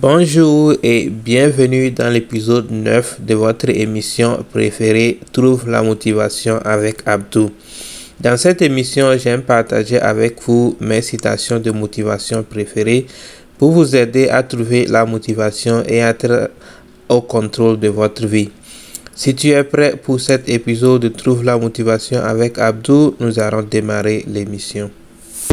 Bonjour et bienvenue dans l'épisode 9 de votre émission préférée Trouve la motivation avec Abdou. Dans cette émission, j'aime partager avec vous mes citations de motivation préférées pour vous aider à trouver la motivation et être au contrôle de votre vie. Si tu es prêt pour cet épisode de Trouve la motivation avec Abdou, nous allons démarrer l'émission.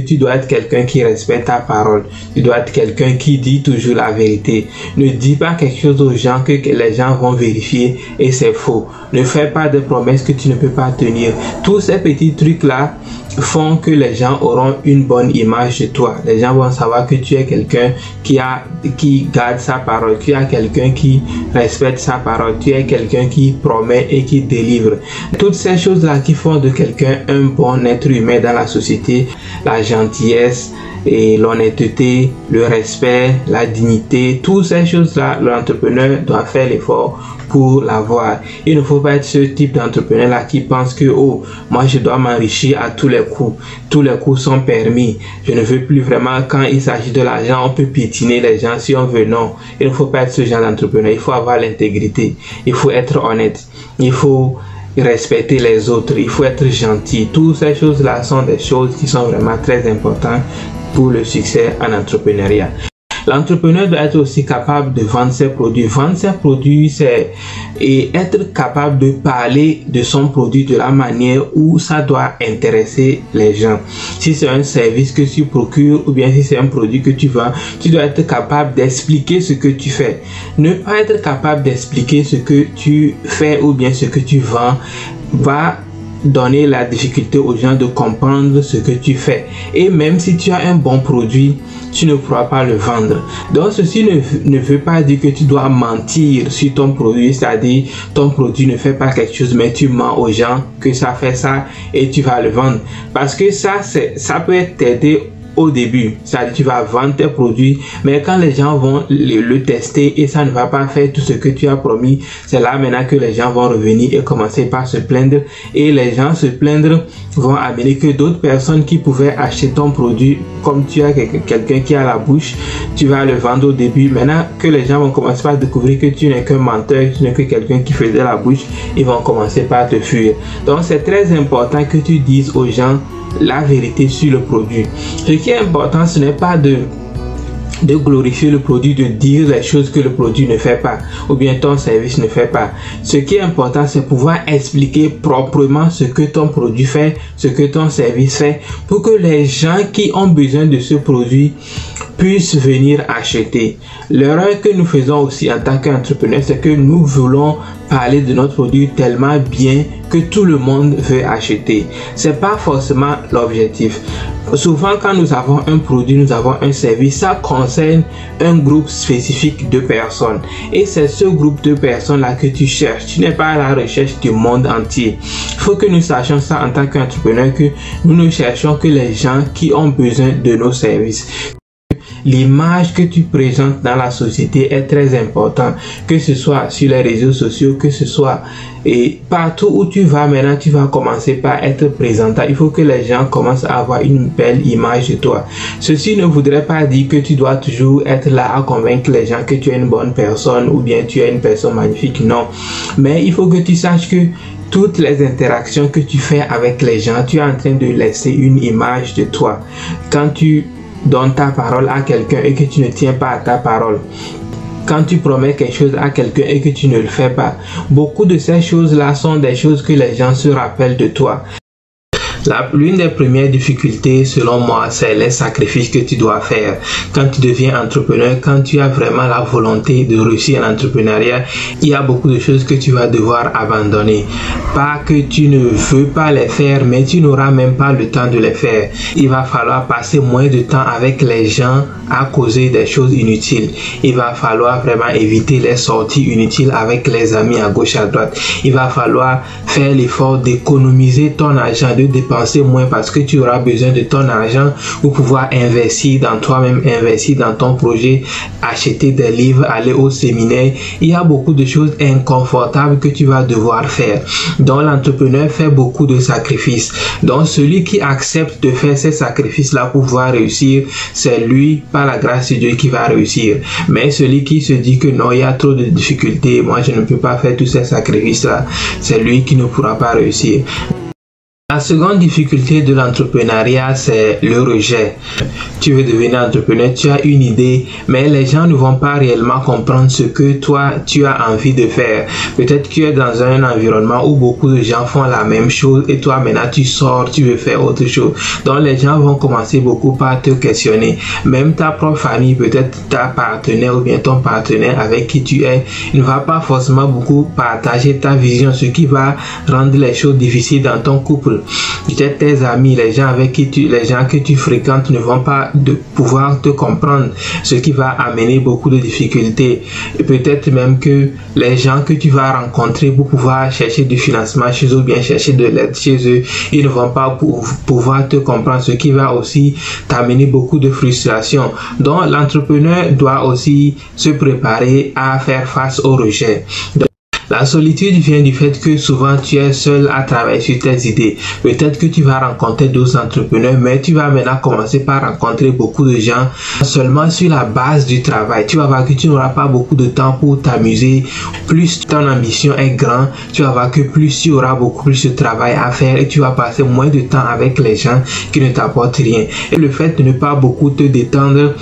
Tu dois être quelqu'un qui respecte ta parole. Tu dois être quelqu'un qui dit toujours la vérité. Ne dis pas quelque chose aux gens que les gens vont vérifier et c'est faux. Ne fais pas de promesses que tu ne peux pas tenir. Tous ces petits trucs-là font que les gens auront une bonne image de toi. Les gens vont savoir que tu es quelqu'un qui a, qui garde sa parole. Tu es quelqu'un qui respecte sa parole. Tu es quelqu'un qui promet et qui délivre. Toutes ces choses-là qui font de quelqu'un un bon être humain dans la société, la gentillesse, et l'honnêteté, le respect, la dignité, toutes ces choses-là, l'entrepreneur doit faire l'effort pour l'avoir. Il ne faut pas être ce type d'entrepreneur-là qui pense que, oh, moi je dois m'enrichir à tous les coups. Tous les coups sont permis. Je ne veux plus vraiment, quand il s'agit de l'argent, on peut piétiner les gens si on veut. Non, il ne faut pas être ce genre d'entrepreneur. Il faut avoir l'intégrité. Il faut être honnête. Il faut respecter les autres, il faut être gentil. Toutes ces choses-là sont des choses qui sont vraiment très importantes pour le succès en entrepreneuriat. L'entrepreneur doit être aussi capable de vendre ses produits. Vendre ses produits, c'est et être capable de parler de son produit de la manière où ça doit intéresser les gens. Si c'est un service que tu procures ou bien si c'est un produit que tu vends, tu dois être capable d'expliquer ce que tu fais. Ne pas être capable d'expliquer ce que tu fais ou bien ce que tu vends va donner la difficulté aux gens de comprendre ce que tu fais. Et même si tu as un bon produit, tu ne pourras pas le vendre. Donc ceci ne, veut pas dire que tu dois mentir sur ton produit, c'est-à-dire ton produit ne fait pas quelque chose, mais tu mens aux gens que ça fait ça et tu vas le vendre. Parce que ça, ça peut t'aider au début. C'est-à-dire tu vas vendre tes produits, mais quand les gens vont le, tester et ça ne va pas faire tout ce que tu as promis, c'est là maintenant que les gens vont revenir et commencer par se plaindre. Et les gens se plaindre vont amener que d'autres personnes qui pouvaient acheter ton produit, comme tu as quelqu'un qui a la bouche, tu vas le vendre au début. Maintenant que les gens vont commencer par découvrir que tu n'es qu'un menteur, tu n'es que quelqu'un qui faisait la bouche, ils vont commencer par te fuir. Donc c'est très important que tu dises aux gens la vérité sur le produit. Ce qui est important, ce n'est pas de de glorifier le produit, de dire les choses que le produit ne fait pas ou bien ton service ne fait pas. Ce qui est important, c'est pouvoir expliquer proprement ce que ton produit fait, ce que ton service fait pour que les gens qui ont besoin de ce produit puissent venir acheter. L'erreur que nous faisons aussi en tant qu'entrepreneur, c'est que nous voulons parler de notre produit tellement bien que tout le monde veut acheter. C'est pas forcément l'objectif. Souvent, quand nous avons un produit, nous avons un service, ça concerne un groupe spécifique de personnes. Et c'est ce groupe de personnes-là que tu cherches. Tu n'es pas à la recherche du monde entier. Il faut que nous sachions ça en tant qu'entrepreneur, que nous ne cherchons que les gens qui ont besoin de nos services l'image que tu présentes dans la société est très importante, que ce soit sur les réseaux sociaux, que ce soit et partout où tu vas maintenant, tu vas commencer par être présentant. Il faut que les gens commencent à avoir une belle image de toi. Ceci ne voudrait pas dire que tu dois toujours être là à convaincre les gens que tu es une bonne personne ou bien tu es une personne magnifique. Non. Mais il faut que tu saches que toutes les interactions que tu fais avec les gens, tu es en train de laisser une image de toi. Quand tu donnes ta parole à quelqu'un et que tu ne tiens pas à ta parole, quand tu promets quelque chose à quelqu'un et que tu ne le fais pas, beaucoup de ces choses-là sont des choses que les gens se rappellent de toi. L'une des premières difficultés, selon moi, c'est les sacrifices que tu dois faire. Quand tu deviens entrepreneur, quand tu as vraiment la volonté de réussir en entrepreneuriat, il y a beaucoup de choses que tu vas devoir abandonner. Pas que tu ne veux pas les faire, mais tu n'auras même pas le temps de les faire. Il va falloir passer moins de temps avec les gens à causer des choses inutiles. Il va falloir vraiment éviter les sorties inutiles avec les amis à gauche à droite. Il va falloir faire l'effort d'économiser ton argent, de dépenser moins parce que tu auras besoin de ton argent pour pouvoir investir dans toi-même, investir dans ton projet, acheter des livres, aller au séminaire. Il y a beaucoup de choses inconfortables que tu vas devoir faire. Donc l'entrepreneur fait beaucoup de sacrifices. Donc celui qui accepte de faire ces sacrifices-là pour pouvoir réussir, c'est lui, par la grâce de Dieu, qui va réussir. Mais celui qui se dit que non, il y a trop de difficultés, moi je ne peux pas faire tous ces sacrifices-là, c'est lui qui ne pourra pas réussir. La seconde difficulté de l'entrepreneuriat, c'est le rejet. Tu veux devenir entrepreneur, tu as une idée, mais les gens ne vont pas réellement comprendre ce que toi, tu as envie de faire. Peut-être que tu es dans un environnement où beaucoup de gens font la même chose et toi, maintenant, tu sors, tu veux faire autre chose. Donc, les gens vont commencer beaucoup par te questionner. Même ta propre famille, peut-être ta partenaire ou bien ton partenaire avec qui tu es, ne va pas forcément beaucoup partager ta vision, ce qui va rendre les choses difficiles dans ton couple Peut-être tes amis, les gens avec qui tu, les gens que tu fréquentes ne vont pas de pouvoir te comprendre, ce qui va amener beaucoup de difficultés. Et peut-être même que les gens que tu vas rencontrer pour pouvoir chercher du financement chez eux ou bien chercher de l'aide chez eux, ils ne vont pas pouvoir te comprendre, ce qui va aussi t'amener beaucoup de frustration. Donc l'entrepreneur doit aussi se préparer à faire face au rejet. La solitude vient du fait que souvent tu es seul à travailler sur tes idées. Peut-être que tu vas rencontrer d'autres entrepreneurs, mais tu vas maintenant commencer par rencontrer beaucoup de gens seulement sur la base du travail. Tu vas voir que tu n'auras pas beaucoup de temps pour t'amuser. Plus ton ambition est grande, tu vas voir que plus tu auras beaucoup plus de travail à faire et tu vas passer moins de temps avec les gens qui ne t'apportent rien. Et le fait de ne pas beaucoup te détendre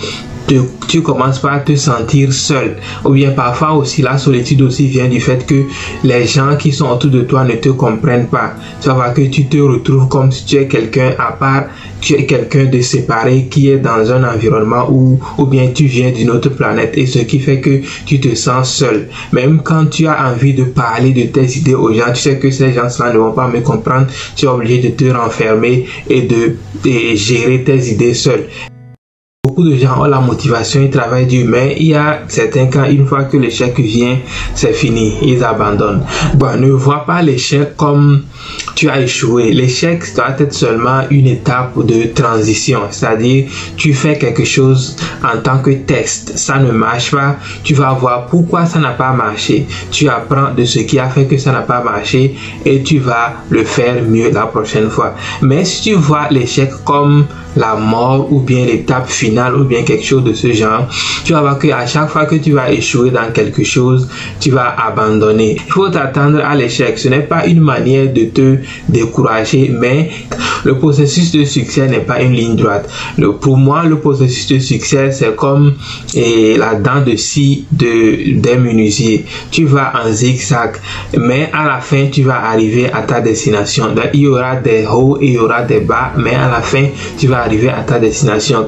tu commences par te sentir seul. Ou bien parfois aussi la solitude aussi vient du fait que les gens qui sont autour de toi ne te comprennent pas. Vas voir que tu te retrouves comme si tu es quelqu'un à part, tu es quelqu'un de séparé qui est dans un environnement où, ou bien tu viens d'une autre planète et ce qui fait que tu te sens seul. Même quand tu as envie de parler de tes idées aux gens, tu sais que ces gens-là ne vont pas me comprendre, tu es obligé de te renfermer et de, de gérer tes idées seul. Beaucoup de gens ont la motivation, ils travaillent dur, mais il y a certains cas, une fois que l'échec vient, c'est fini, ils abandonnent. Bon, ne vois pas l'échec comme tu as échoué. L'échec doit être seulement une étape de transition, c'est-à-dire tu fais quelque chose en tant que test, ça ne marche pas, tu vas voir pourquoi ça n'a pas marché, tu apprends de ce qui a fait que ça n'a pas marché et tu vas le faire mieux la prochaine fois. Mais si tu vois l'échec comme la mort ou bien l'étape finale ou bien quelque chose de ce genre, tu vas voir qu'à chaque fois que tu vas échouer dans quelque chose, tu vas abandonner. Il faut t'attendre à l'échec. Ce n'est pas une manière de te décourager, mais le processus de succès n'est pas une ligne droite. Pour moi, le processus de succès, c'est comme et, la dent de scie de, des menuisiers. Tu vas en zigzag, mais à la fin, tu vas arriver à ta destination. Il y aura des hauts et il y aura des bas, mais à la fin, tu vas arriver à ta destination.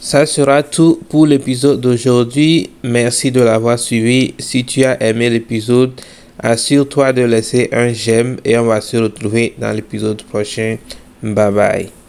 Ça sera tout pour l'épisode d'aujourd'hui. Merci de l'avoir suivi. Si tu as aimé l'épisode, assure-toi de laisser un j'aime et on va se retrouver dans l'épisode prochain. Bye bye.